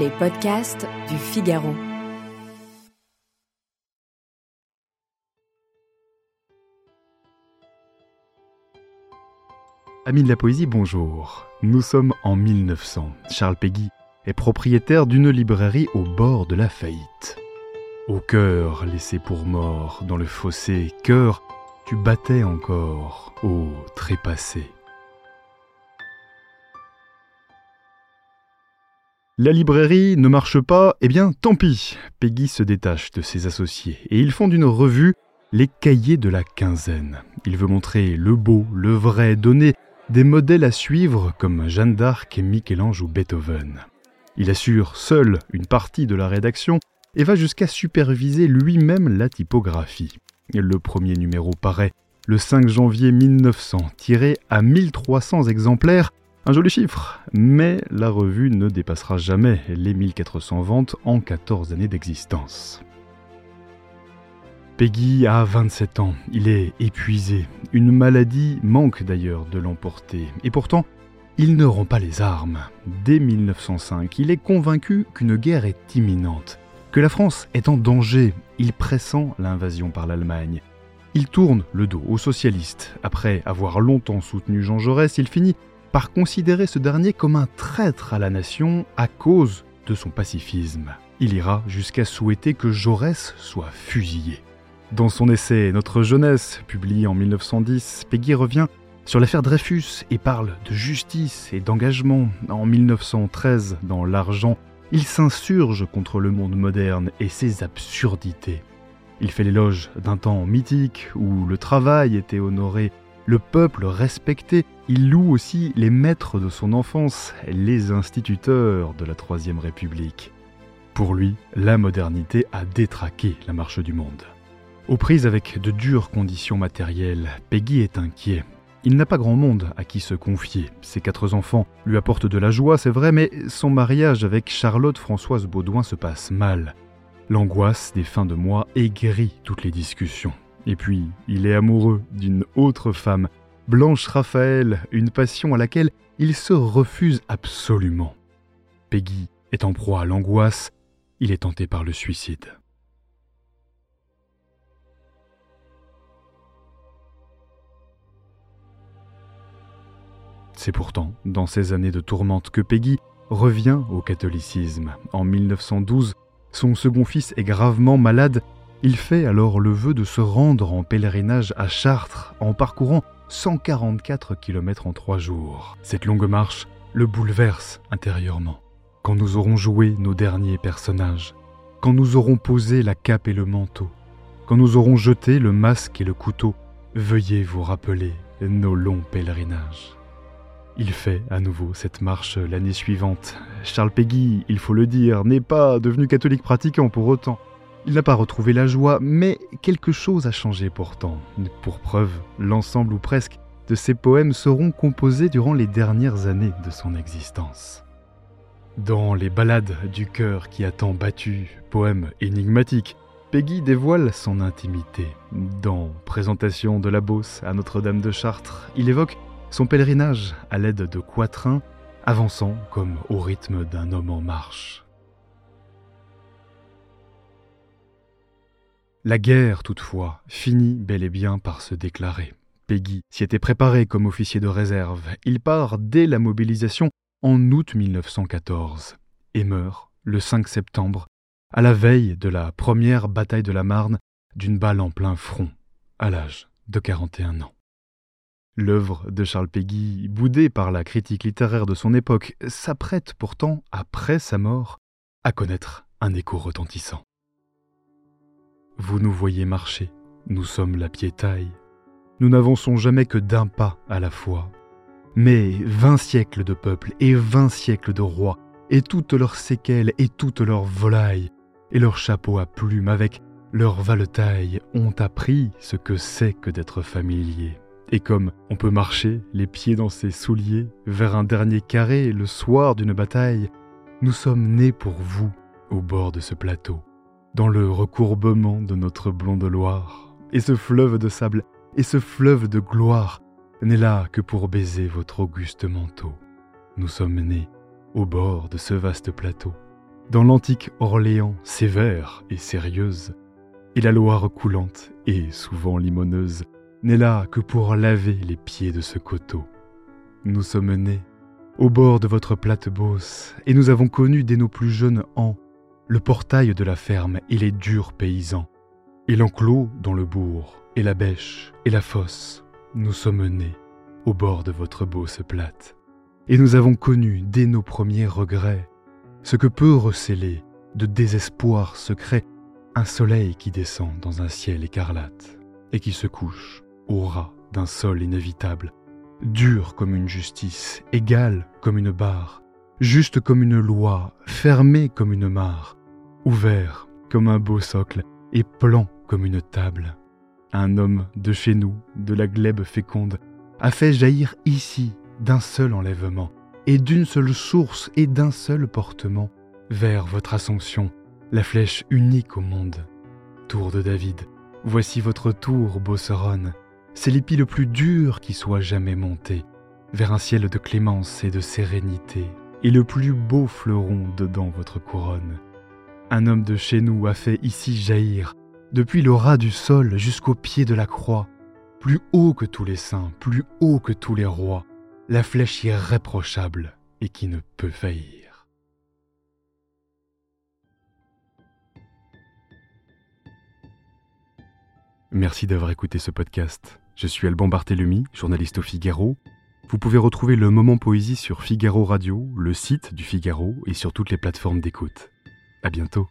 Les podcasts du Figaro. Amis de la poésie, bonjour. Nous sommes en 1900. Charles Péguy est propriétaire d'une librairie au bord de la faillite. Au cœur laissé pour mort dans le fossé, cœur, tu battais encore, ô trépassé. La librairie ne marche pas, eh bien tant pis. Peggy se détache de ses associés et ils font une revue Les Cahiers de la Quinzaine. Il veut montrer le beau, le vrai, donner des modèles à suivre comme Jeanne d'Arc, Michel-Ange ou Beethoven. Il assure seul une partie de la rédaction et va jusqu'à superviser lui-même la typographie. Le premier numéro paraît le 5 janvier 1900, tiré à 1300 exemplaires un joli chiffre, mais la revue ne dépassera jamais les 1400 ventes en 14 années d'existence. Peggy a 27 ans, il est épuisé, une maladie manque d'ailleurs de l'emporter, et pourtant, il ne rend pas les armes. Dès 1905, il est convaincu qu'une guerre est imminente, que la France est en danger, il pressent l'invasion par l'Allemagne. Il tourne le dos aux socialistes. Après avoir longtemps soutenu Jean Jaurès, il finit par considérer ce dernier comme un traître à la nation à cause de son pacifisme. Il ira jusqu'à souhaiter que Jaurès soit fusillé. Dans son essai Notre jeunesse, publié en 1910, Peggy revient sur l'affaire Dreyfus et parle de justice et d'engagement. En 1913, dans L'Argent, il s'insurge contre le monde moderne et ses absurdités. Il fait l'éloge d'un temps mythique où le travail était honoré le peuple respecté, il loue aussi les maîtres de son enfance, les instituteurs de la Troisième République. Pour lui, la modernité a détraqué la marche du monde. Aux prises avec de dures conditions matérielles, Peggy est inquiet. Il n'a pas grand monde à qui se confier. Ses quatre enfants lui apportent de la joie, c'est vrai, mais son mariage avec Charlotte Françoise Baudouin se passe mal. L'angoisse des fins de mois aigrit toutes les discussions. Et puis, il est amoureux d'une autre femme, Blanche Raphaël, une passion à laquelle il se refuse absolument. Peggy est en proie à l'angoisse, il est tenté par le suicide. C'est pourtant dans ces années de tourmente que Peggy revient au catholicisme. En 1912, son second fils est gravement malade il fait alors le vœu de se rendre en pèlerinage à Chartres en parcourant 144 km en trois jours. Cette longue marche le bouleverse intérieurement. Quand nous aurons joué nos derniers personnages, quand nous aurons posé la cape et le manteau, quand nous aurons jeté le masque et le couteau, veuillez vous rappeler nos longs pèlerinages. Il fait à nouveau cette marche l'année suivante. Charles Péguy, il faut le dire, n'est pas devenu catholique pratiquant pour autant. Il n'a pas retrouvé la joie, mais quelque chose a changé pourtant. Pour preuve, l'ensemble ou presque de ses poèmes seront composés durant les dernières années de son existence. Dans Les Ballades du cœur qui a tant battu, poème énigmatique, Peggy dévoile son intimité. Dans Présentation de la Beauce à Notre-Dame de Chartres, il évoque son pèlerinage à l'aide de quatrains, avançant comme au rythme d'un homme en marche. La guerre, toutefois, finit bel et bien par se déclarer. Peggy s'y était préparé comme officier de réserve. Il part dès la mobilisation en août 1914 et meurt le 5 septembre, à la veille de la première bataille de la Marne, d'une balle en plein front, à l'âge de 41 ans. L'œuvre de Charles Peggy, boudée par la critique littéraire de son époque, s'apprête pourtant, après sa mort, à connaître un écho retentissant. Vous nous voyez marcher, nous sommes la piétaille. Nous n'avançons jamais que d'un pas à la fois. Mais vingt siècles de peuples et vingt siècles de rois, et toutes leurs séquelles et toutes leurs volailles, et leurs chapeaux à plumes avec leurs valetailles ont appris ce que c'est que d'être familier. Et comme on peut marcher, les pieds dans ses souliers, vers un dernier carré le soir d'une bataille, nous sommes nés pour vous au bord de ce plateau dans le recourbement de notre blonde Loire. Et ce fleuve de sable et ce fleuve de gloire n'est là que pour baiser votre auguste manteau. Nous sommes nés au bord de ce vaste plateau, dans l'antique Orléans sévère et sérieuse, et la Loire coulante et souvent limoneuse n'est là que pour laver les pieds de ce coteau. Nous sommes nés au bord de votre plate bosse, et nous avons connu dès nos plus jeunes ans le portail de la ferme et les durs paysans, et l'enclos dans le bourg, et la bêche, et la fosse. Nous sommes nés au bord de votre bosse plate, et nous avons connu dès nos premiers regrets ce que peut recéler de désespoir secret un soleil qui descend dans un ciel écarlate et qui se couche au ras d'un sol inévitable, dur comme une justice, égal comme une barre, juste comme une loi, fermé comme une mare, ouvert comme un beau socle et plan comme une table. Un homme de chez nous, de la glèbe féconde, a fait jaillir ici d'un seul enlèvement, et d'une seule source et d'un seul portement, vers votre assomption, la flèche unique au monde. Tour de David, voici votre tour, Bosseronne. C'est l'épi le plus dur qui soit jamais monté, vers un ciel de clémence et de sérénité, et le plus beau fleuron dedans votre couronne. Un homme de chez nous a fait ici jaillir, depuis le ras du sol jusqu'au pied de la croix, plus haut que tous les saints, plus haut que tous les rois, la flèche irréprochable et qui ne peut faillir. Merci d'avoir écouté ce podcast. Je suis Alban Barthélemy, journaliste au Figaro. Vous pouvez retrouver le moment poésie sur Figaro Radio, le site du Figaro et sur toutes les plateformes d'écoute. À bientôt.